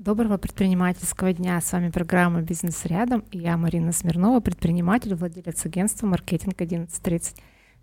Доброго предпринимательского дня. С вами программа «Бизнес рядом» и я Марина Смирнова, предприниматель, владелец агентства «Маркетинг 1130».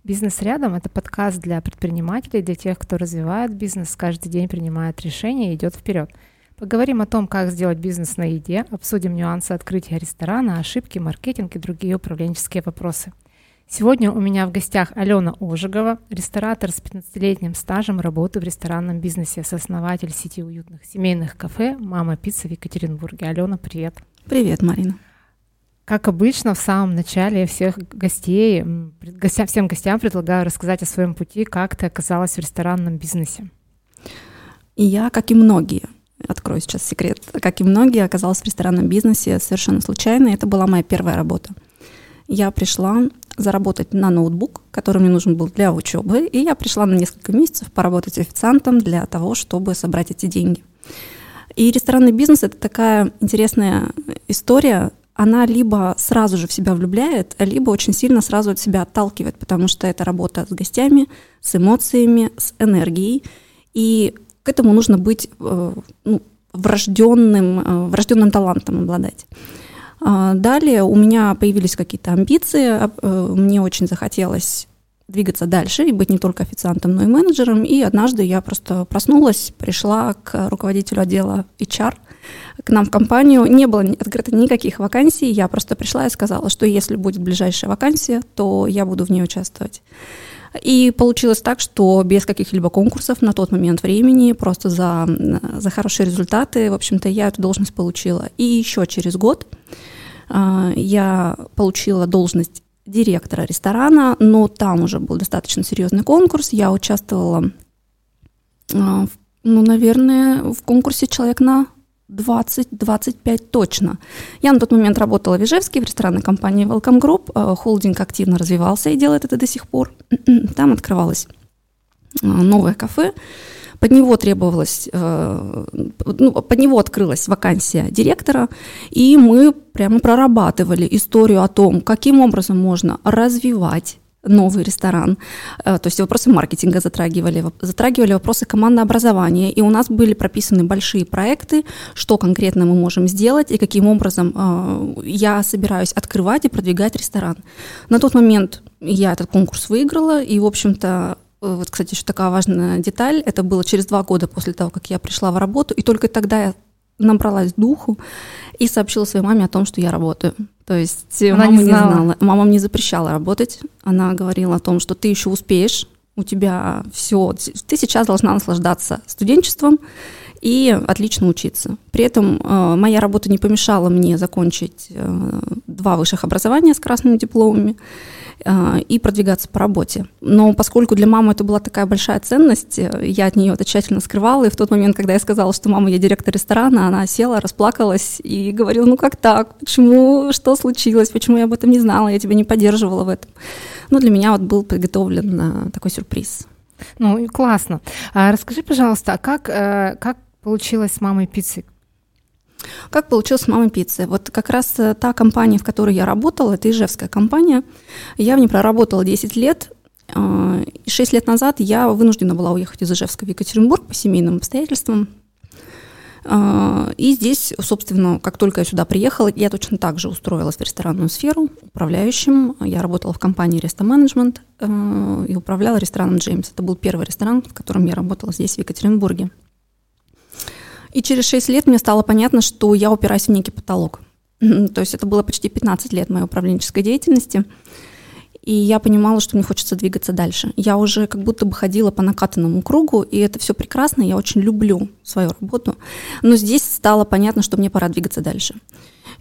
«Бизнес рядом» — это подкаст для предпринимателей, для тех, кто развивает бизнес, каждый день принимает решения и идет вперед. Поговорим о том, как сделать бизнес на еде, обсудим нюансы открытия ресторана, ошибки, маркетинг и другие управленческие вопросы – Сегодня у меня в гостях Алена Ожегова, ресторатор с 15-летним стажем работы в ресторанном бизнесе, сооснователь сети уютных семейных кафе «Мама Пицца» в Екатеринбурге. Алена, привет. Привет, Марина. Как обычно, в самом начале всех гостей, гостям, всем гостям предлагаю рассказать о своем пути, как ты оказалась в ресторанном бизнесе. И я, как и многие, открою сейчас секрет, как и многие, оказалась в ресторанном бизнесе совершенно случайно. Это была моя первая работа. Я пришла заработать на ноутбук, который мне нужен был для учебы, и я пришла на несколько месяцев поработать официантом для того, чтобы собрать эти деньги. И ресторанный бизнес — это такая интересная история, она либо сразу же в себя влюбляет, либо очень сильно сразу от себя отталкивает, потому что это работа с гостями, с эмоциями, с энергией, и к этому нужно быть э, ну, врожденным, э, врожденным талантом обладать. А, далее у меня появились какие-то амбиции, э, мне очень захотелось двигаться дальше и быть не только официантом, но и менеджером. И однажды я просто проснулась, пришла к руководителю отдела HR, к нам в компанию. Не было открыто никаких вакансий. Я просто пришла и сказала, что если будет ближайшая вакансия, то я буду в ней участвовать. И получилось так, что без каких-либо конкурсов на тот момент времени, просто за, за хорошие результаты, в общем-то, я эту должность получила. И еще через год э, я получила должность директора ресторана, но там уже был достаточно серьезный конкурс. Я участвовала, э, ну, наверное, в конкурсе человек на 20-25 точно. Я на тот момент работала в Ижевске в ресторанной компании Welcome Group. Э, холдинг активно развивался и делает это до сих пор. Там открывалось э, новое кафе. Под него требовалось, э, ну, под него открылась вакансия директора, и мы прямо прорабатывали историю о том, каким образом можно развивать новый ресторан. Э, то есть вопросы маркетинга затрагивали, затрагивали вопросы командообразования. И у нас были прописаны большие проекты, что конкретно мы можем сделать и каким образом э, я собираюсь открывать и продвигать ресторан. На тот момент я этот конкурс выиграла, и, в общем-то, э, вот, кстати, еще такая важная деталь, это было через два года после того, как я пришла в работу, и только тогда я набралась духу и сообщила своей маме о том, что я работаю. То есть Она мама не знала. не знала. Мама мне запрещала работать. Она говорила о том, что ты еще успеешь, у тебя все, ты сейчас должна наслаждаться студенчеством и отлично учиться. При этом э, моя работа не помешала мне закончить э, два высших образования с красными дипломами. А, и продвигаться по работе. Но поскольку для мамы это была такая большая ценность, э, я от нее это тщательно скрывала, и в тот момент, когда я сказала, что мама, я директор ресторана, она села, расплакалась и говорила, ну как так, почему, что случилось, почему я об этом не знала, я тебя не поддерживала в этом. Ну, для меня вот был приготовлен такой сюрприз. Ну, классно. А расскажи, пожалуйста, а как, э, как получилось с мамой пиццы? Как получилось с «Мамой пиццы»? Вот как раз э, та компания, в которой я работала, это ижевская компания, я в ней проработала 10 лет, э, и 6 лет назад я вынуждена была уехать из Ижевска в Екатеринбург по семейным обстоятельствам. Э, и здесь, собственно, как только я сюда приехала, я точно так же устроилась в ресторанную сферу управляющим. Я работала в компании Resto Management и управляла рестораном Джеймс. Это был первый ресторан, в котором я работала здесь, в Екатеринбурге. И через 6 лет мне стало понятно, что я упираюсь в некий потолок. То есть это было почти 15 лет моей управленческой деятельности. И я понимала, что мне хочется двигаться дальше. Я уже как будто бы ходила по накатанному кругу, и это все прекрасно, я очень люблю свою работу. Но здесь стало понятно, что мне пора двигаться дальше.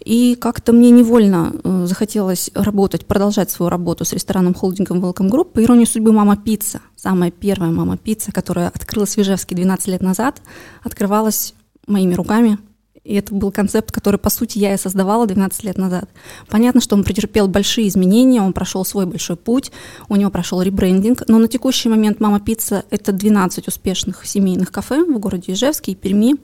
И как-то мне невольно э, захотелось работать, продолжать свою работу с рестораном холдингом Welcome Group. По иронии судьбы «Мама Пицца», самая первая «Мама Пицца», которая открылась в Ижевске 12 лет назад, открывалась моими руками. И это был концепт, который, по сути, я и создавала 12 лет назад. Понятно, что он претерпел большие изменения, он прошел свой большой путь, у него прошел ребрендинг, но на текущий момент «Мама Пицца» — это 12 успешных семейных кафе в городе Ижевске и Перми.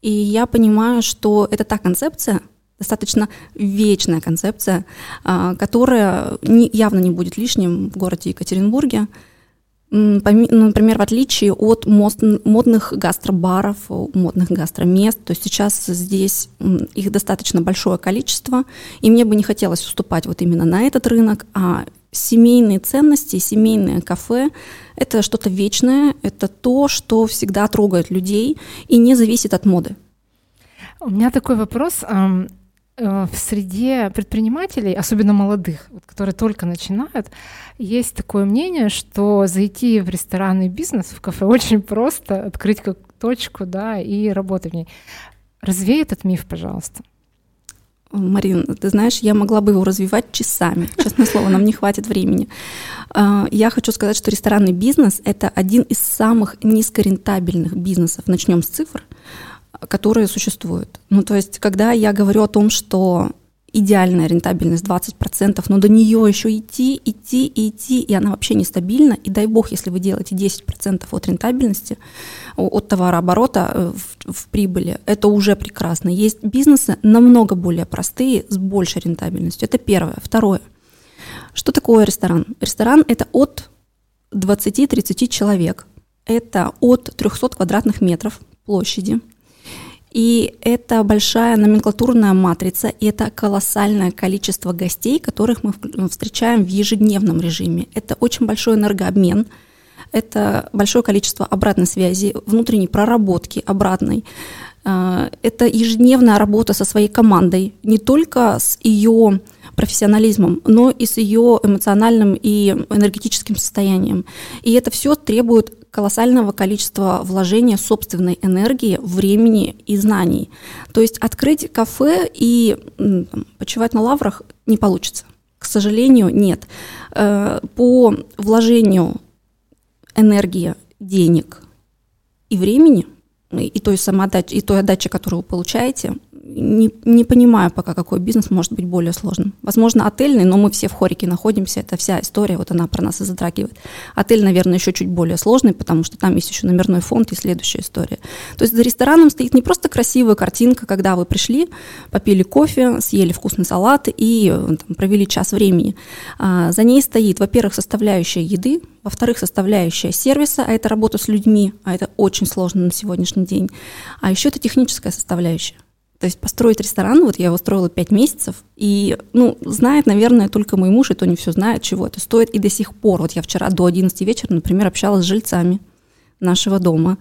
И я понимаю, что это та концепция, достаточно вечная концепция, а, которая явно не будет лишним в городе Екатеринбурге. Например, в отличие от модных гастробаров, модных гастромест, то сейчас здесь их достаточно большое количество, и мне бы не хотелось уступать вот именно на этот рынок, а семейные ценности, семейное кафе – это что-то вечное, это то, что всегда трогает людей и не зависит от моды. У меня такой вопрос. Э, в среде предпринимателей, особенно молодых, которые только начинают, есть такое мнение, что зайти в ресторанный бизнес, в кафе очень просто, открыть как точку, да, и работать в ней. Развей этот миф, пожалуйста. Марин, ты знаешь, я могла бы его развивать часами. Честное слово, нам не хватит времени. А, я хочу сказать, что ресторанный бизнес – это один из самых низкорентабельных бизнесов. Начнем с цифр которые существуют. Ну, то есть, когда я говорю о том, что идеальная рентабельность 20%, но до нее еще идти, идти идти, и она вообще нестабильна. И дай бог, если вы делаете 10% от рентабельности, от товарооборота э, в, в прибыли, это уже прекрасно. Есть бизнесы намного более простые, с большей рентабельностью. Это первое. Второе. Что такое ресторан? Ресторан – это от 20-30 человек. Это от 300 квадратных метров площади – и это большая номенклатурная матрица, и это колоссальное количество гостей, которых мы встречаем в ежедневном режиме. Это очень большой энергообмен, это большое количество обратной связи, внутренней проработки обратной. А, это ежедневная работа со своей командой, не только с ее профессионализмом, но и с ее эмоциональным и энергетическим состоянием. И это все требует колоссального количества вложения собственной энергии, времени и знаний. То есть открыть кафе и там, почивать на лаврах не получится. К сожалению, нет. Э, по вложению энергии, денег и времени, и той самоотдачи, и той отдачи, которую вы получаете, не, не понимаю пока, какой бизнес может быть более сложным. Возможно, отельный, но мы все в хорике находимся, это вся история, вот она про нас и затрагивает. Отель, наверное, еще чуть более сложный, потому что там есть еще номерной фонд и следующая история. То есть за рестораном стоит не просто красивая картинка, когда вы пришли, попили кофе, съели вкусный салат и там, провели час времени. А, за ней стоит, во-первых, составляющая еды, во-вторых, составляющая сервиса, а это работа с людьми, а это очень сложно на сегодняшний день. А еще это техническая составляющая. То есть построить ресторан, вот я его строила пять месяцев, и, ну, знает, наверное, только мой муж, и то не все знает, чего это стоит. И до сих пор, вот я вчера до 11 вечера, например, общалась с жильцами нашего дома,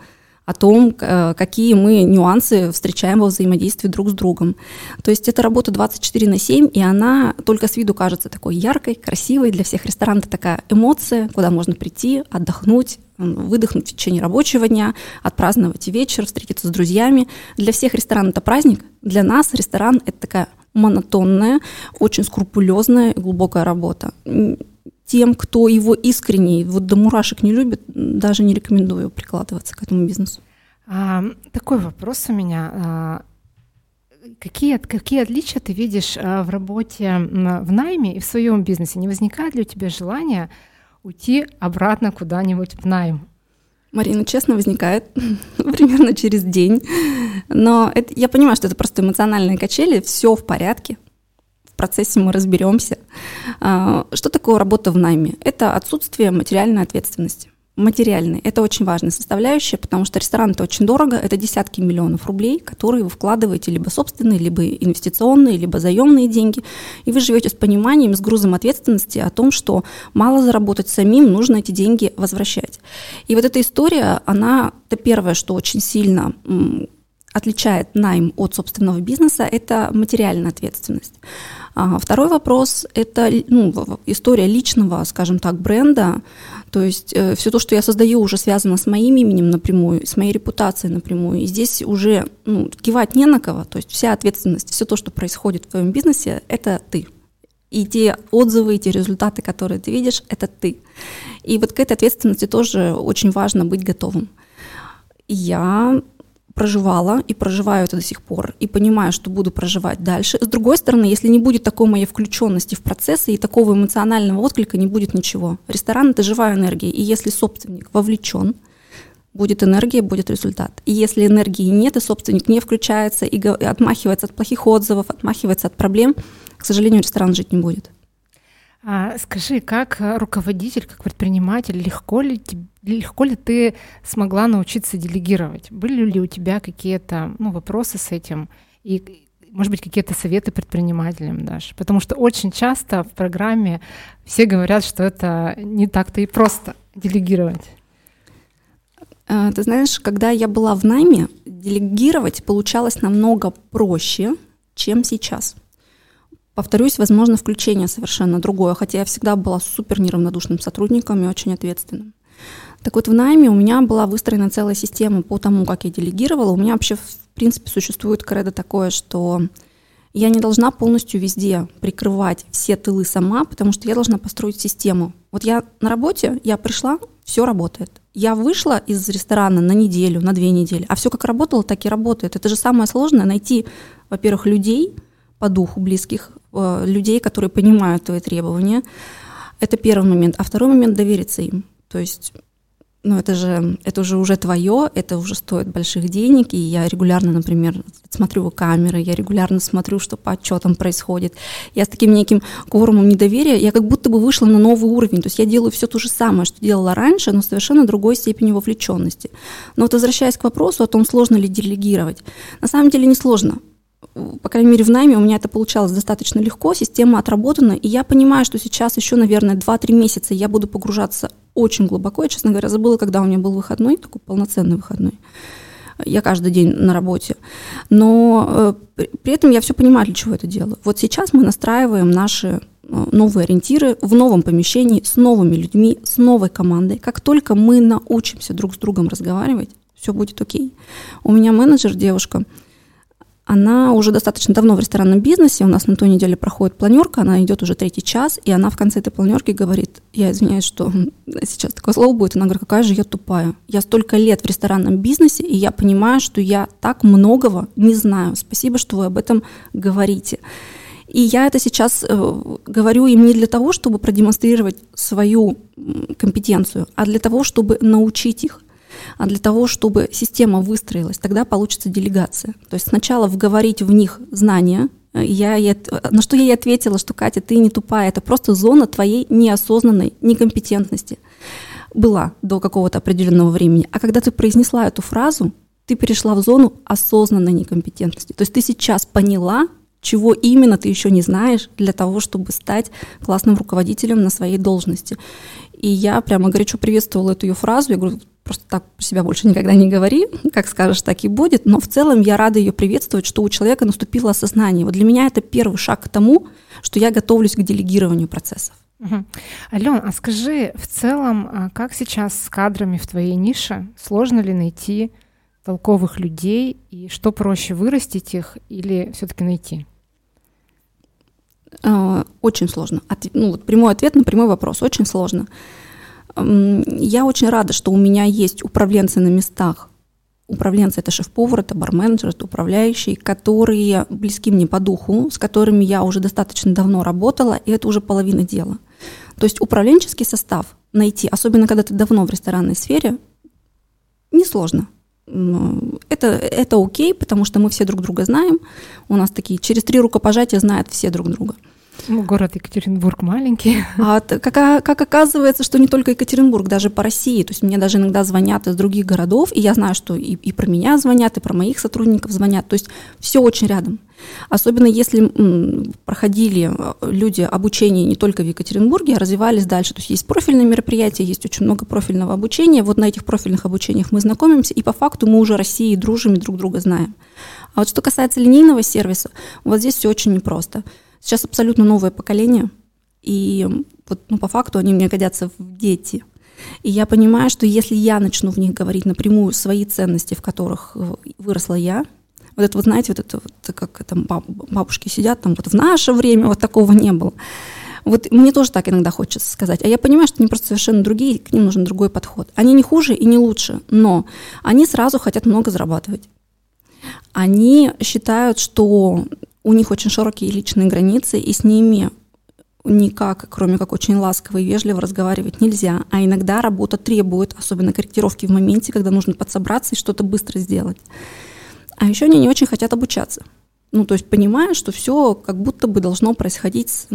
о том, э, какие мы нюансы встречаем во взаимодействии друг с другом. То есть это работа 24 на 7, и она только с виду кажется такой яркой, красивой. Для всех ресторан это такая эмоция, куда можно прийти, отдохнуть, выдохнуть в течение рабочего дня, отпраздновать вечер, встретиться с друзьями. Для всех ресторан это праздник, для нас ресторан это такая монотонная, очень скрупулезная глубокая работа тем, кто его искренне, вот до мурашек не любит, даже не рекомендую прикладываться к этому бизнесу. А, такой вопрос у меня. А, какие, какие отличия ты видишь а, в работе в найме и в своем бизнесе? Не возникает ли у тебя желание уйти обратно куда-нибудь в найм? Марина, честно, возникает примерно через день. Но это, я понимаю, что это просто эмоциональные качели, все в порядке, процессе мы разберемся. А, что такое работа в найме? Это отсутствие материальной ответственности. Материальной. Это очень важная составляющая, потому что ресторан это очень дорого, это десятки миллионов рублей, которые вы вкладываете либо собственные, либо инвестиционные, либо заемные деньги, и вы живете с пониманием, с грузом ответственности о том, что мало заработать самим, нужно эти деньги возвращать. И вот эта история, она, это первое, что очень сильно отличает найм от собственного бизнеса, это материальная ответственность. А второй вопрос – это ну, история личного, скажем так, бренда. То есть э, все то, что я создаю, уже связано с моим именем напрямую, с моей репутацией напрямую. И здесь уже ну, кивать не на кого. То есть вся ответственность, все то, что происходит в твоем бизнесе, это ты. И те отзывы, и те результаты, которые ты видишь, это ты. И вот к этой ответственности тоже очень важно быть готовым. Я проживала и проживаю это до сих пор, и понимаю, что буду проживать дальше. С другой стороны, если не будет такой моей включенности в процессы и такого эмоционального отклика, не будет ничего. Ресторан – это живая энергия, и если собственник вовлечен, будет энергия, будет результат. И если энергии нет, и собственник не включается, и отмахивается от плохих отзывов, отмахивается от проблем, к сожалению, ресторан жить не будет. А, скажи, как руководитель, как предприниматель, легко ли, легко ли ты смогла научиться делегировать? Были ли у тебя какие-то ну, вопросы с этим? И, может быть, какие-то советы предпринимателям дашь? Потому что очень часто в программе все говорят, что это не так-то и просто делегировать. А, ты знаешь, когда я была в найме, делегировать получалось намного проще, чем сейчас. Повторюсь, возможно, включение совершенно другое, хотя я всегда была супер неравнодушным сотрудником и очень ответственным. Так вот, в найме у меня была выстроена целая система по тому, как я делегировала. У меня вообще, в принципе, существует кредо такое, что я не должна полностью везде прикрывать все тылы сама, потому что я должна построить систему. Вот я на работе, я пришла, все работает. Я вышла из ресторана на неделю, на две недели, а все как работало, так и работает. Это же самое сложное найти, во-первых, людей по духу близких, людей, которые понимают твои требования. Это первый момент. А второй момент — довериться им. То есть ну, это же, это же уже твое, это уже стоит больших денег, и я регулярно, например, смотрю камеры, я регулярно смотрю, что по отчетам происходит. Я с таким неким кворумом недоверия, я как будто бы вышла на новый уровень, то есть я делаю все то же самое, что делала раньше, но совершенно другой степени вовлеченности. Но вот возвращаясь к вопросу о том, сложно ли делегировать, на самом деле не сложно по крайней мере, в найме у меня это получалось достаточно легко, система отработана, и я понимаю, что сейчас еще, наверное, 2-3 месяца я буду погружаться очень глубоко. Я, честно говоря, забыла, когда у меня был выходной, такой полноценный выходной. Я каждый день на работе. Но э, при этом я все понимаю, для чего это делаю. Вот сейчас мы настраиваем наши э, новые ориентиры в новом помещении, с новыми людьми, с новой командой. Как только мы научимся друг с другом разговаривать, все будет окей. У меня менеджер, девушка, она уже достаточно давно в ресторанном бизнесе, у нас на той неделе проходит планерка, она идет уже третий час, и она в конце этой планерки говорит, я извиняюсь, что сейчас такое слово будет, она говорит, какая же я тупая. Я столько лет в ресторанном бизнесе, и я понимаю, что я так многого не знаю. Спасибо, что вы об этом говорите. И я это сейчас э, говорю им не для того, чтобы продемонстрировать свою компетенцию, а для того, чтобы научить их а для того, чтобы система выстроилась, тогда получится делегация. То есть сначала вговорить в них знания, я, я, на что я ей ответила, что Катя, ты не тупая, это просто зона твоей неосознанной некомпетентности была до какого-то определенного времени. А когда ты произнесла эту фразу, ты перешла в зону осознанной некомпетентности. То есть ты сейчас поняла, чего именно ты еще не знаешь для того, чтобы стать классным руководителем на своей должности. И я прямо горячо приветствовала эту ее фразу. Я говорю, просто так себя больше никогда не говори, как скажешь, так и будет. Но в целом я рада ее приветствовать, что у человека наступило осознание. Вот для меня это первый шаг к тому, что я готовлюсь к делегированию процессов. Угу. Ален, а скажи, в целом, а как сейчас с кадрами в твоей нише? Сложно ли найти толковых людей? И что проще, вырастить их или все-таки найти? А, очень сложно. От, ну, вот прямой ответ на прямой вопрос. Очень сложно. Я очень рада, что у меня есть управленцы на местах. Управленцы — это шеф-повар, это барменджер, это управляющий, которые близки мне по духу, с которыми я уже достаточно давно работала, и это уже половина дела. То есть управленческий состав найти, особенно когда ты давно в ресторанной сфере, несложно. Это, это окей, потому что мы все друг друга знаем. У нас такие через три рукопожатия знают все друг друга. Ну, город Екатеринбург маленький. А как, как оказывается, что не только Екатеринбург, даже по России. То есть мне даже иногда звонят из других городов, и я знаю, что и, и про меня звонят, и про моих сотрудников звонят. То есть все очень рядом. Особенно если м, проходили э, люди обучение не только в Екатеринбурге, а развивались дальше. То есть есть профильные мероприятия, есть очень много профильного обучения. Вот на этих профильных обучениях мы знакомимся, и по факту мы уже России дружим и друг друга знаем. А вот что касается линейного сервиса, вот здесь все очень непросто. Сейчас абсолютно новое поколение, и вот, ну, по факту они мне годятся в дети. И я понимаю, что если я начну в них говорить напрямую свои ценности, в которых э, выросла я, вот это вот, знаете, вот это вот, как там бабушки сидят, там вот в наше время вот такого не было. Вот мне тоже так иногда хочется сказать. А я понимаю, что они просто совершенно другие, к ним нужен другой подход. Они не хуже и не лучше, но они сразу хотят много зарабатывать. Они считают, что у них очень широкие личные границы, и с ними никак, кроме как очень ласково и вежливо разговаривать нельзя. А иногда работа требует, особенно корректировки в моменте, когда нужно подсобраться и что-то быстро сделать. А еще они не очень хотят обучаться. Ну, то есть понимая, что все как будто бы должно происходить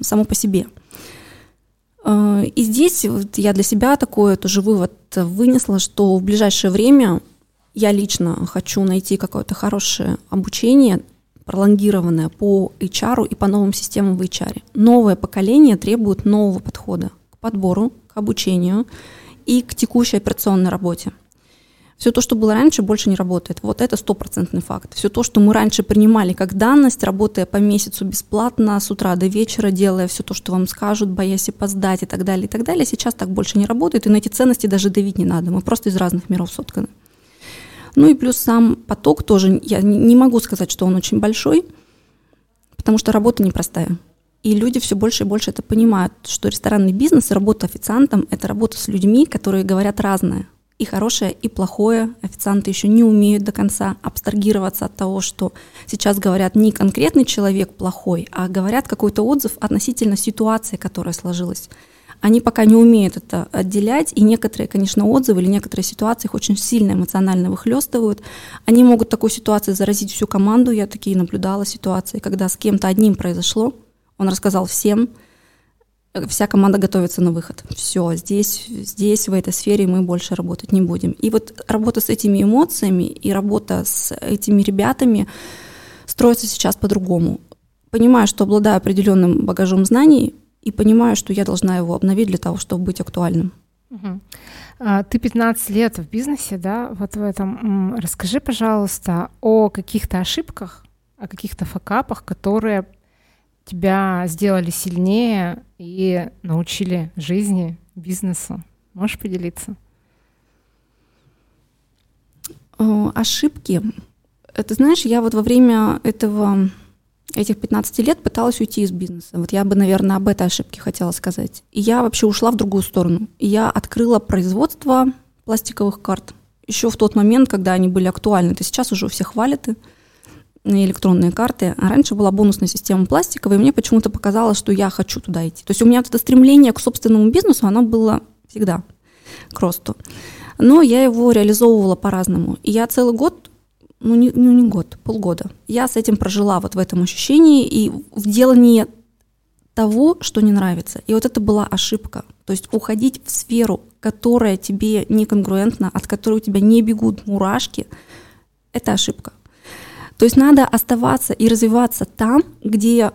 само по себе. Э, и здесь вот я для себя такой тоже вывод вынесла, что в ближайшее время я лично хочу найти какое-то хорошее обучение, пролонгированное по HR и по новым системам в HR. Новое поколение требует нового подхода к подбору, к обучению и к текущей операционной работе. Все то, что было раньше, больше не работает. Вот это стопроцентный факт. Все то, что мы раньше принимали как данность, работая по месяцу бесплатно, с утра до вечера, делая все то, что вам скажут, боясь опоздать и так далее, и так далее, сейчас так больше не работает, и на эти ценности даже давить не надо. Мы просто из разных миров сотканы. Ну и плюс сам поток тоже, я не могу сказать, что он очень большой, потому что работа непростая. И люди все больше и больше это понимают, что ресторанный бизнес, работа официантом – это работа с людьми, которые говорят разное – и хорошее, и плохое. Официанты еще не умеют до конца абстрагироваться от того, что сейчас говорят не конкретный человек плохой, а говорят какой-то отзыв относительно ситуации, которая сложилась. Они пока не умеют это отделять, и некоторые, конечно, отзывы или некоторые ситуации их очень сильно эмоционально выхлестывают. Они могут такой ситуации заразить всю команду. Я такие наблюдала ситуации, когда с кем-то одним произошло, он рассказал всем, вся команда готовится на выход. Все, здесь, здесь, в этой сфере мы больше работать не будем. И вот работа с этими эмоциями и работа с этими ребятами строится сейчас по-другому. Понимаю, что обладаю определенным багажом знаний, и понимаю, что я должна его обновить для того, чтобы быть актуальным. Угу. Ты 15 лет в бизнесе, да, вот в этом. Расскажи, пожалуйста, о каких-то ошибках, о каких-то факапах, которые тебя сделали сильнее и научили жизни, бизнесу. Можешь поделиться? Ошибки. Это знаешь, я вот во время этого этих 15 лет пыталась уйти из бизнеса. Вот я бы, наверное, об этой ошибке хотела сказать. И я вообще ушла в другую сторону. Я открыла производство пластиковых карт еще в тот момент, когда они были актуальны. Это сейчас уже у всех хвалят электронные карты, а раньше была бонусная система пластиковая, и мне почему-то показалось, что я хочу туда идти. То есть у меня вот это стремление к собственному бизнесу, оно было всегда к росту. Но я его реализовывала по-разному. И я целый год, ну не, ну не год, полгода, я с этим прожила вот в этом ощущении и в делании того, что не нравится. И вот это была ошибка. То есть уходить в сферу, которая тебе не конгруентна, от которой у тебя не бегут мурашки, это ошибка. То есть надо оставаться и развиваться там, где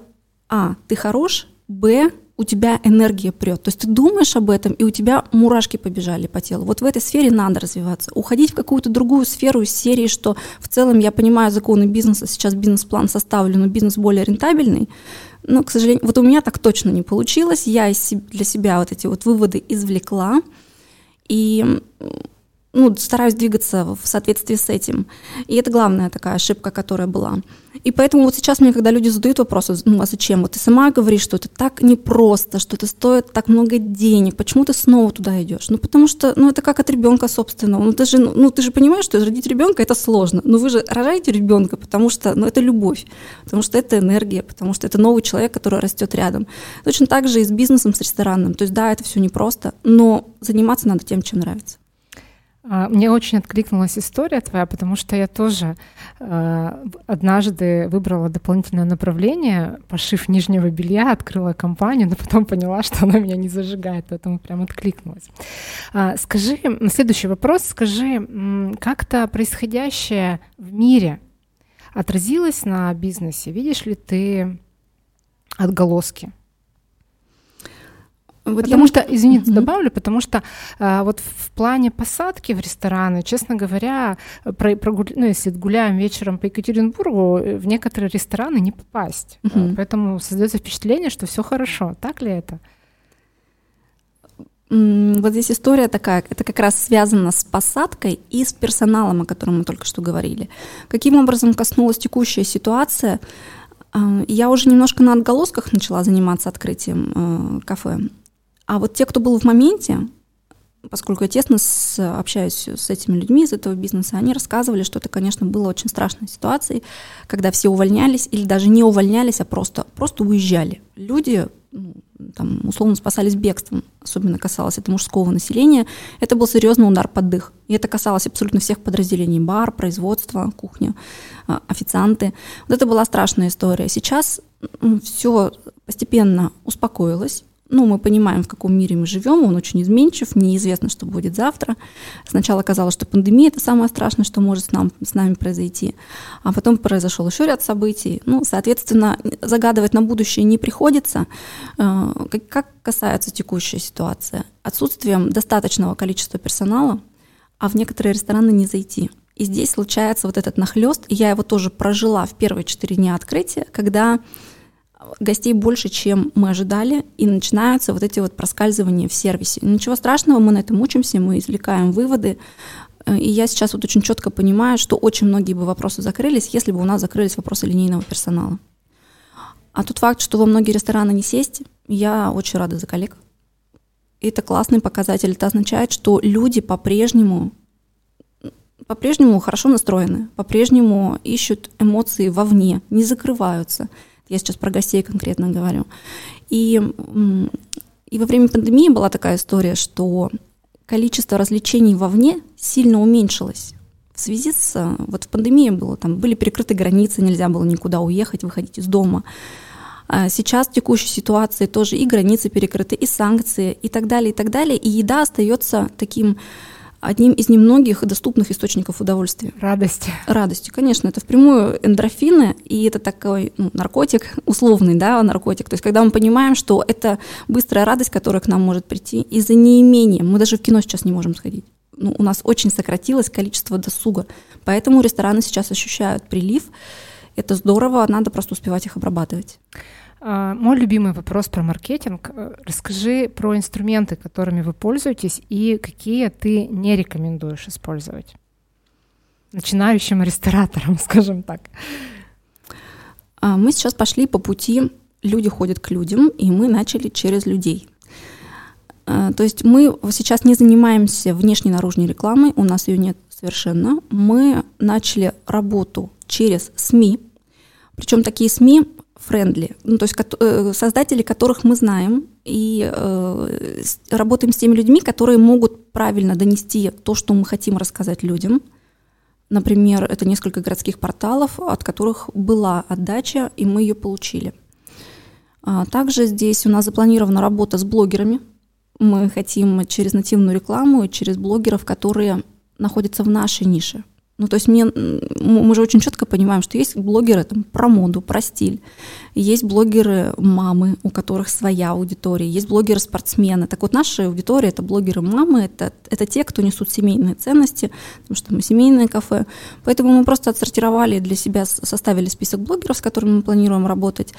А, ты хорош, Б, у тебя энергия прет. То есть ты думаешь об этом, и у тебя мурашки побежали по телу. Вот в этой сфере надо развиваться. Уходить в какую-то другую сферу из серии, что в целом я понимаю законы бизнеса, сейчас бизнес-план составлен, но бизнес более рентабельный. Но, к сожалению, вот у меня так точно не получилось. Я для себя вот эти вот выводы извлекла. И ну, стараюсь двигаться в соответствии с этим. И это главная такая ошибка, которая была. И поэтому вот сейчас мне, когда люди задают вопросы, ну а зачем? Вот ты сама говоришь, что это так непросто, что это стоит так много денег, почему ты снова туда идешь? Ну потому что, ну это как от ребенка собственного. Ну ты же, ну ты же понимаешь, что родить ребенка это сложно. Но вы же рожаете ребенка, потому что, ну это любовь, потому что это энергия, потому что это новый человек, который растет рядом. Точно так же и с бизнесом, с ресторанным. То есть да, это все непросто, но заниматься надо тем, чем нравится. А, мне очень откликнулась история твоя, потому что я тоже э, однажды выбрала дополнительное направление, пошив нижнего белья, открыла компанию, но потом поняла, что она меня не зажигает, поэтому прям откликнулась. А, скажи, следующий вопрос, скажи, как-то происходящее в мире отразилось на бизнесе? Видишь ли ты отголоски? Вот потому я... что, извините, mm-hmm. добавлю, потому что а, вот в плане посадки в рестораны, честно говоря, про, прогуля... ну, если гуляем вечером по Екатеринбургу, э, в некоторые рестораны не попасть. Mm-hmm. Поэтому создается впечатление, что все хорошо. Так ли это? Вот здесь история такая, это как раз связано с посадкой и с персоналом, о котором мы только что говорили. Каким образом коснулась текущая ситуация? А, я уже немножко на отголосках начала заниматься открытием э, кафе. А вот те, кто был в моменте, поскольку я тесно с, общаюсь с этими людьми из этого бизнеса, они рассказывали, что это, конечно, было очень страшной ситуацией, когда все увольнялись или даже не увольнялись, а просто, просто уезжали. Люди, ну, там, условно спасались бегством, особенно касалось это мужского населения, это был серьезный удар под дых. И это касалось абсолютно всех подразделений, бар, производство, кухня, а, официанты. Вот это была страшная история. Сейчас все постепенно успокоилось, ну, мы понимаем, в каком мире мы живем, он очень изменчив, неизвестно, что будет завтра. Сначала казалось, что пандемия – это самое страшное, что может с, нам, с нами произойти. А потом произошел еще ряд событий. Ну, соответственно, загадывать на будущее не приходится. Э, как касается текущей ситуации? Отсутствием достаточного количества персонала, а в некоторые рестораны не зайти. И здесь случается вот этот нахлест, и я его тоже прожила в первые четыре дня открытия, когда гостей больше, чем мы ожидали, и начинаются вот эти вот проскальзывания в сервисе. Ничего страшного, мы на этом учимся, мы извлекаем выводы, э, и я сейчас вот очень четко понимаю, что очень многие бы вопросы закрылись, если бы у нас закрылись вопросы линейного персонала. А тот факт, что во многие рестораны не сесть, я очень рада за коллег. Это классный показатель. Это означает, что люди по-прежнему по-прежнему хорошо настроены, по-прежнему ищут эмоции вовне, не закрываются. Я сейчас про гостей конкретно говорю. И, и во время пандемии была такая история, что количество развлечений вовне сильно уменьшилось. В связи с... Вот в пандемии было, там были перекрыты границы, нельзя было никуда уехать, выходить из дома. А сейчас в текущей ситуации тоже и границы перекрыты, и санкции, и так далее, и так далее. И еда остается таким одним из немногих доступных источников удовольствия. Радости. Радости, конечно. Это впрямую эндорфины, и это такой ну, наркотик, условный да, наркотик. То есть когда мы понимаем, что это быстрая радость, которая к нам может прийти из-за неимения. Мы даже в кино сейчас не можем сходить. Ну, у нас очень сократилось количество досуга. Поэтому рестораны сейчас ощущают прилив. Это здорово, надо просто успевать их обрабатывать. А, мой любимый вопрос про маркетинг. Э, расскажи про инструменты, которыми вы пользуетесь, и какие ты не рекомендуешь использовать начинающим рестораторам, скажем так. А, мы сейчас пошли по пути «люди ходят к людям», и мы начали через людей. А, то есть мы сейчас не занимаемся внешней наружной рекламой, у нас ее нет совершенно. Мы начали работу через СМИ, причем такие СМИ френдли, ну, то есть э, создатели которых мы знаем, и э, работаем с теми людьми, которые могут правильно донести то, что мы хотим рассказать людям. Например, это несколько городских порталов, от которых была отдача, и мы ее получили. А также здесь у нас запланирована работа с блогерами. Мы хотим через нативную рекламу и через блогеров, которые находятся в нашей нише – ну, то есть мне, мы же очень четко понимаем, что есть блогеры там, про моду, про стиль, есть блогеры мамы, у которых своя аудитория, есть блогеры спортсмены. Так вот, наша аудитория — это блогеры мамы, это, это те, кто несут семейные ценности, потому что мы семейное кафе. Поэтому мы просто отсортировали для себя, составили список блогеров, с которыми мы планируем работать.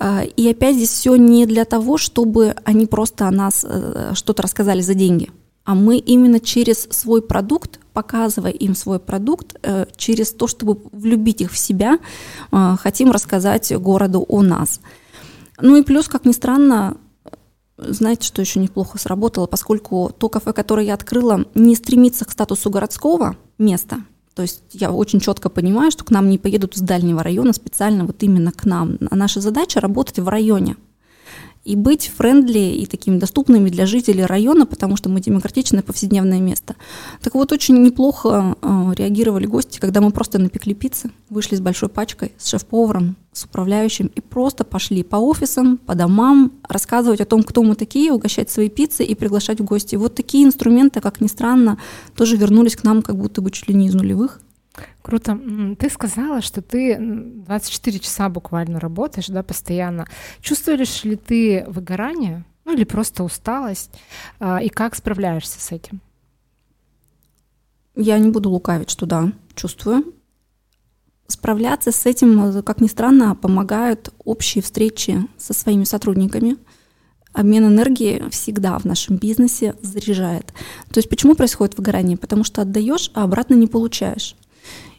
А, и опять здесь все не для того, чтобы они просто о нас э, что-то рассказали за деньги а мы именно через свой продукт, показывая им свой продукт, э, через то, чтобы влюбить их в себя, э, хотим рассказать городу о нас. Ну и плюс, как ни странно, знаете, что еще неплохо сработало, поскольку то кафе, которое я открыла, не стремится к статусу городского места. То есть я очень четко понимаю, что к нам не поедут из дальнего района специально вот именно к нам. А наша задача работать в районе и быть френдли и такими доступными для жителей района, потому что мы демократичное повседневное место. Так вот, очень неплохо э, реагировали гости, когда мы просто напекли пиццы, вышли с большой пачкой, с шеф-поваром, с управляющим и просто пошли по офисам, по домам, рассказывать о том, кто мы такие, угощать свои пиццы и приглашать в гости. Вот такие инструменты, как ни странно, тоже вернулись к нам как будто бы чуть ли не из нулевых. Круто. Ты сказала, что ты 24 часа буквально работаешь, да, постоянно. Чувствуешь ли ты выгорание, ну или просто усталость, а, и как справляешься с этим? Я не буду лукавить, что да, чувствую. Справляться с этим, как ни странно, помогают общие встречи со своими сотрудниками. Обмен энергии всегда в нашем бизнесе заряжает. То есть почему происходит выгорание? Потому что отдаешь, а обратно не получаешь.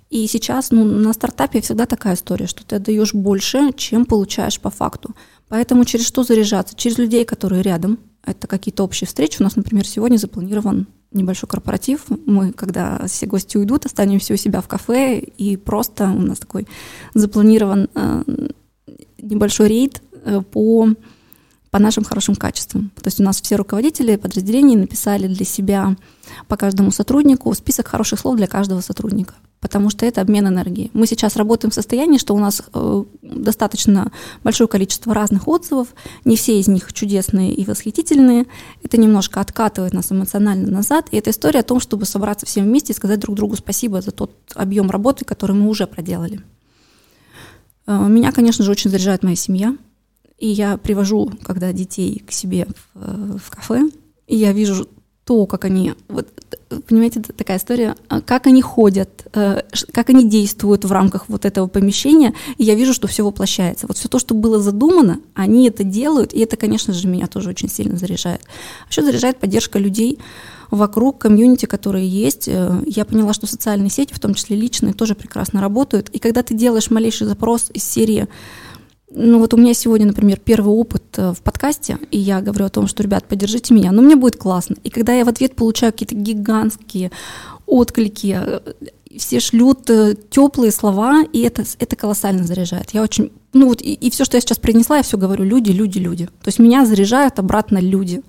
И сейчас ну, на стартапе всегда такая история, что ты отдаешь больше, чем получаешь по факту. Поэтому через что заряжаться? Через людей, которые рядом. Это какие-то общие встречи. У нас, например, сегодня запланирован небольшой корпоратив. Мы, когда все гости уйдут, останемся у себя в кафе, и просто у нас такой запланирован э, небольшой рейд э, по по нашим хорошим качествам. То есть у нас все руководители подразделений написали для себя по каждому сотруднику список хороших слов для каждого сотрудника потому что это обмен энергией. Мы сейчас работаем в состоянии, что у нас э, достаточно большое количество разных отзывов, не все из них чудесные и восхитительные. Это немножко откатывает нас эмоционально назад, и это история о том, чтобы собраться всем вместе и сказать друг другу спасибо за тот объем работы, который мы уже проделали. Э, меня, конечно же, очень заряжает моя семья, и я привожу, когда детей к себе в, э, в кафе, и я вижу то, как они, вот, понимаете, такая история, а, как они ходят, э, как они действуют в рамках вот этого помещения, и я вижу, что все воплощается. Вот все то, что было задумано, они это делают, и это, конечно же, меня тоже очень сильно заряжает. А еще заряжает поддержка людей вокруг комьюнити, которые есть. Э, я поняла, что социальные сети, в том числе личные, тоже прекрасно работают. И когда ты делаешь малейший запрос из серии ну вот у меня сегодня, например, первый опыт э, в подкасте, и я говорю о том, что, ребят, поддержите меня, но мне будет классно. И когда я в ответ получаю какие-то гигантские отклики, э, все шлют э, теплые слова, и это, это колоссально заряжает. Я очень, ну вот, и, и все, что я сейчас принесла, я все говорю, люди, люди, люди. То есть меня заряжают обратно люди.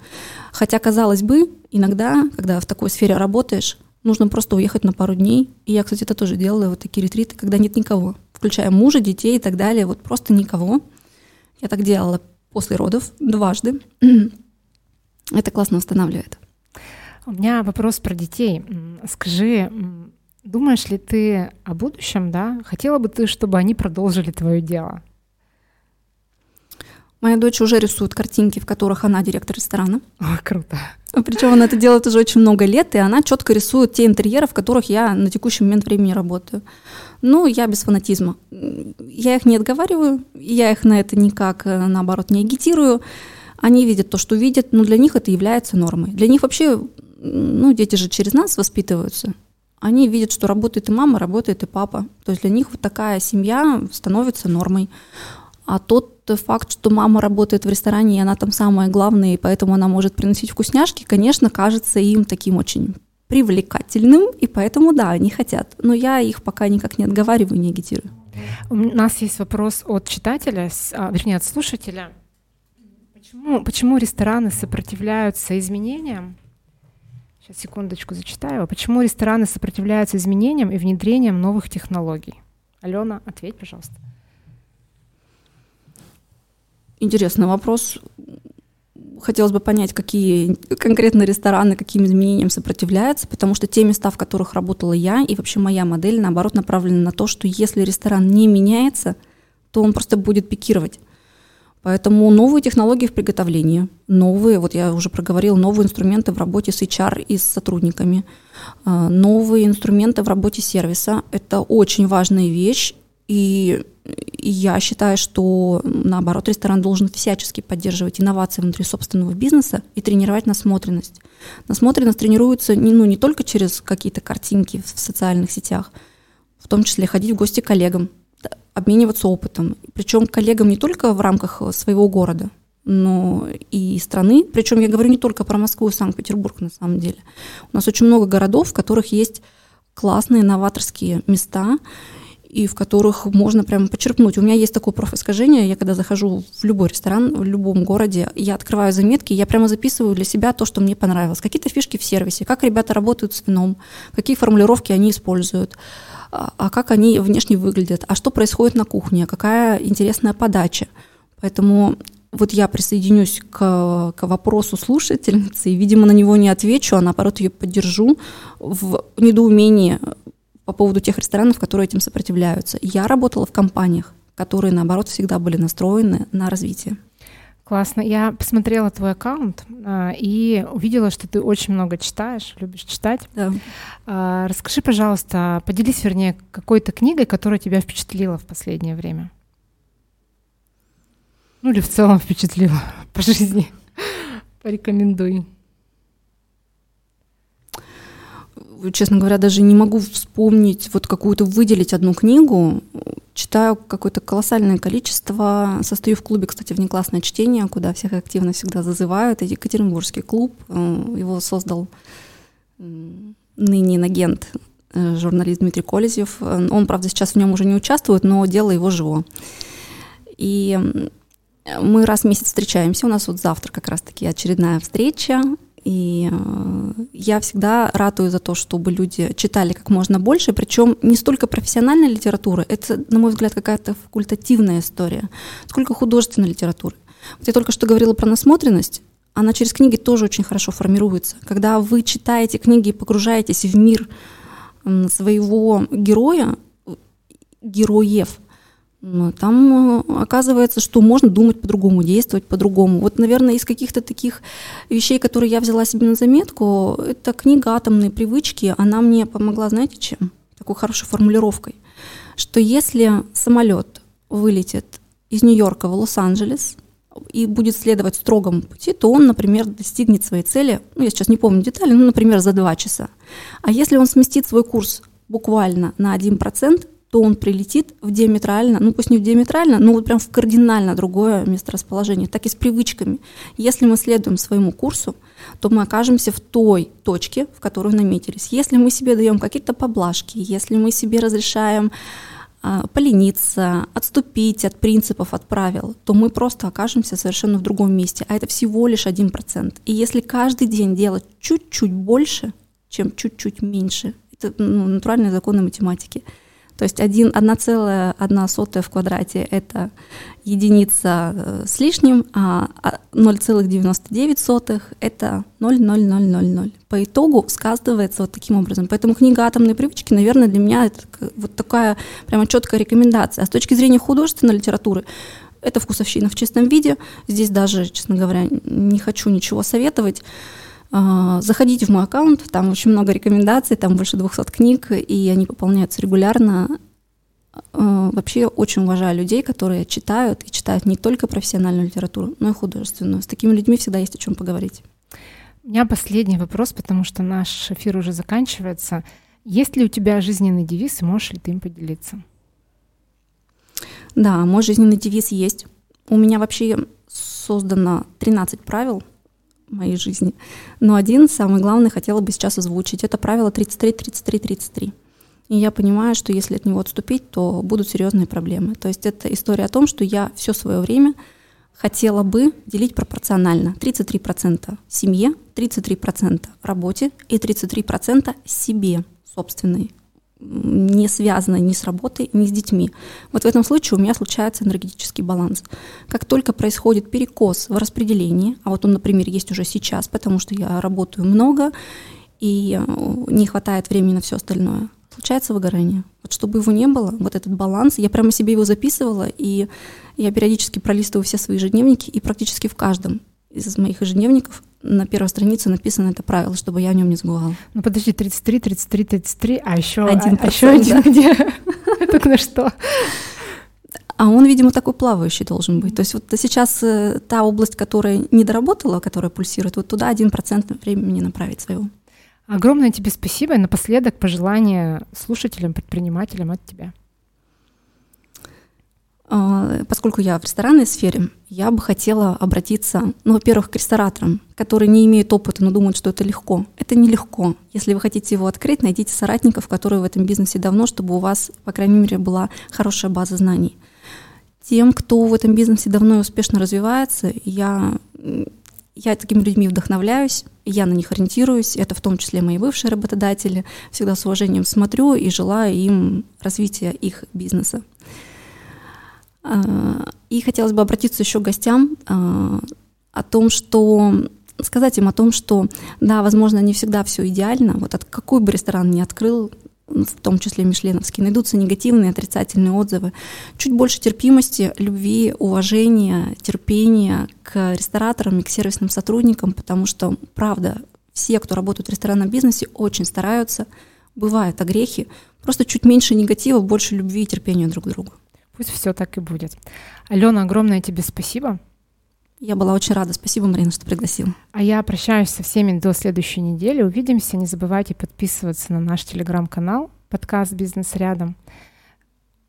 Хотя, казалось бы, иногда, когда в такой сфере работаешь, нужно просто уехать на пару дней. И я, кстати, это тоже делала, вот такие ретриты, когда нет никого включая мужа, детей и так далее, вот просто никого. Я так делала после родов дважды. Это классно восстанавливает. У меня вопрос про детей. Скажи, думаешь ли ты о будущем, да? Хотела бы ты, чтобы они продолжили твое дело? Моя дочь уже рисует картинки, в которых она директор ресторана. О, круто. Причем она это делает уже очень много лет, и она четко рисует те интерьеры, в которых я на текущий момент времени работаю. Ну, я без фанатизма. Я их не отговариваю, я их на это никак, э, наоборот, не агитирую. Они видят то, что видят, но для них это является нормой. Для них вообще, ну, дети же через нас воспитываются. Они видят, что работает и мама, работает и папа. То есть для них вот такая семья становится нормой. А тот факт, что мама работает в ресторане, и она там самая главная, и поэтому она может приносить вкусняшки, конечно, кажется им таким очень привлекательным, и поэтому, да, они хотят. Но я их пока никак не отговариваю, не агитирую. У нас есть вопрос от читателя, а, вернее, от слушателя. Почему, почему рестораны сопротивляются изменениям? Сейчас, секундочку, зачитаю. Почему рестораны сопротивляются изменениям и внедрением новых технологий? Алена, ответь, пожалуйста. Интересный вопрос. Хотелось бы понять, какие конкретно рестораны каким изменениям сопротивляются, потому что те места, в которых работала я, и вообще моя модель, наоборот, направлена на то, что если ресторан не меняется, то он просто будет пикировать. Поэтому новые технологии в приготовлении, новые, вот я уже проговорила, новые инструменты в работе с HR и с сотрудниками, а, новые инструменты в работе сервиса – это очень важная вещь, и я считаю, что наоборот ресторан должен всячески поддерживать инновации внутри собственного бизнеса и тренировать насмотренность. Насмотренность тренируется не, ну, не только через какие-то картинки в социальных сетях, в том числе ходить в гости к коллегам, обмениваться опытом. Причем коллегам не только в рамках своего города, но и страны. Причем я говорю не только про Москву и Санкт-Петербург на самом деле. У нас очень много городов, в которых есть классные новаторские места, и в которых можно прямо почерпнуть. У меня есть такое профискажение, я когда захожу в любой ресторан, в любом городе, я открываю заметки, я прямо записываю для себя то, что мне понравилось. Какие-то фишки в сервисе, как ребята работают с вином, какие формулировки они используют, а, а как они внешне выглядят, а что происходит на кухне, какая интересная подача. Поэтому вот я присоединюсь к, к вопросу слушательницы, и, видимо, на него не отвечу, а наоборот ее поддержу в недоумении по поводу тех ресторанов, которые этим сопротивляются. Я работала в компаниях, которые, наоборот, всегда были настроены на развитие. Классно. Я посмотрела твой аккаунт а, и увидела, что ты очень много читаешь, любишь читать. Да. А, расскажи, пожалуйста, поделись, вернее, какой-то книгой, которая тебя впечатлила в последнее время. Ну или в целом впечатлила по жизни. Порекомендуй. Честно говоря, даже не могу вспомнить, вот какую-то выделить одну книгу. Читаю какое-то колоссальное количество. Состою в клубе, кстати, внеклассное чтение, куда всех активно всегда зазывают. Это Екатеринбургский клуб. Э, его создал ныне агент э, журналист Дмитрий Колезев. Он, правда, сейчас в нем уже не участвует, но дело его живо. И Мы раз в месяц встречаемся. У нас вот завтра как раз-таки очередная встреча. И э, я всегда ратую за то, чтобы люди читали как можно больше, причем не столько профессиональной литературы, это, на мой взгляд, какая-то факультативная история, сколько художественной литературы. Вот я только что говорила про насмотренность, она через книги тоже очень хорошо формируется. Когда вы читаете книги и погружаетесь в мир своего героя, героев, там э, оказывается, что можно думать по-другому, действовать по-другому. Вот, наверное, из каких-то таких вещей, которые я взяла себе на заметку, это книга «Атомные привычки», она мне помогла, знаете, чем? Такой хорошей формулировкой, что если самолет вылетит из Нью-Йорка в Лос-Анджелес и будет следовать строгому пути, то он, например, достигнет своей цели, ну, я сейчас не помню детали, ну, например, за два часа. А если он сместит свой курс буквально на 1%, то он прилетит в диаметрально, ну пусть не в диаметрально, но вот прям в кардинально другое месторасположение, так и с привычками. Если мы следуем своему курсу, то мы окажемся в той точке, в которую наметились. Если мы себе даем какие-то поблажки, если мы себе разрешаем а, полениться, отступить от принципов, от правил, то мы просто окажемся совершенно в другом месте, а это всего лишь один процент. И если каждый день делать чуть-чуть больше, чем чуть-чуть меньше, это ну, натуральные законы математики – то есть 1,1 в квадрате — это единица э, с лишним, а 0,99 — это 0,0000. По итогу сказывается вот таким образом. Поэтому книга «Атомные привычки», наверное, для меня это вот такая прямо четкая рекомендация. А с точки зрения художественной литературы, это вкусовщина в чистом виде. Здесь даже, честно говоря, не хочу ничего советовать. А, заходите в мой аккаунт, там очень много рекомендаций, там больше 200 книг, и они пополняются регулярно. А, вообще очень уважаю людей, которые читают, и читают не только профессиональную литературу, но и художественную. С такими людьми всегда есть о чем поговорить. У меня последний вопрос, потому что наш эфир уже заканчивается. Есть ли у тебя жизненный девиз, и можешь ли ты им поделиться? Да, мой жизненный девиз есть. У меня вообще создано 13 правил — моей жизни. Но один, самый главный, хотела бы сейчас озвучить. Это правило 33-33-33. И я понимаю, что если от него отступить, то будут серьезные проблемы. То есть это история о том, что я все свое время хотела бы делить пропорционально. 33% семье, 33% работе и 33% себе собственной не связано ни с работой, ни с детьми. Вот в этом случае у меня случается энергетический баланс. Как только происходит перекос в распределении, а вот он, например, есть уже сейчас, потому что я работаю много и э, не хватает времени на все остальное, случается выгорание. Вот чтобы его не было, вот этот баланс, я прямо себе его записывала, и я периодически пролистываю все свои ежедневники, и практически в каждом из моих ежедневников на первой странице написано это правило, чтобы я о нем не забывала. Ну подожди, 33, 33, 33, а еще один, а, еще один где? Это на что? А он, видимо, такой плавающий должен быть. То есть вот сейчас э, та область, которая не доработала, которая пульсирует, вот туда один процент времени направить своего. Огромное тебе спасибо. И напоследок пожелания слушателям, предпринимателям от тебя. А, поскольку я в ресторанной сфере, я бы хотела обратиться, ну, во-первых, к рестораторам, которые не имеют опыта, но думают, что это легко. Это нелегко. Если вы хотите его открыть, найдите соратников, которые в этом бизнесе давно, чтобы у вас, по крайней мере, была хорошая база знаний. Тем, кто в этом бизнесе давно и успешно развивается, я, я такими людьми вдохновляюсь, я на них ориентируюсь, это в том числе мои бывшие работодатели, всегда с уважением смотрю и желаю им развития их бизнеса. А, и хотелось бы обратиться еще к гостям а, о том, что сказать им о том, что да, возможно, не всегда все идеально. Вот от какой бы ресторан ни открыл, в том числе Мишленовский, найдутся негативные, отрицательные отзывы. Чуть больше терпимости, любви, уважения, терпения к рестораторам и к сервисным сотрудникам, потому что, правда, все, кто работает в ресторанном бизнесе, очень стараются. Бывают огрехи, просто чуть меньше негатива, больше любви и терпения друг к другу. Пусть все так и будет. Алена, огромное тебе спасибо. Я была очень рада. Спасибо, Марина, что пригласила. А я прощаюсь со всеми до следующей недели. Увидимся. Не забывайте подписываться на наш телеграм-канал подкаст «Бизнес рядом».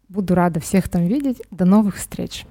Буду рада всех там видеть. До новых встреч.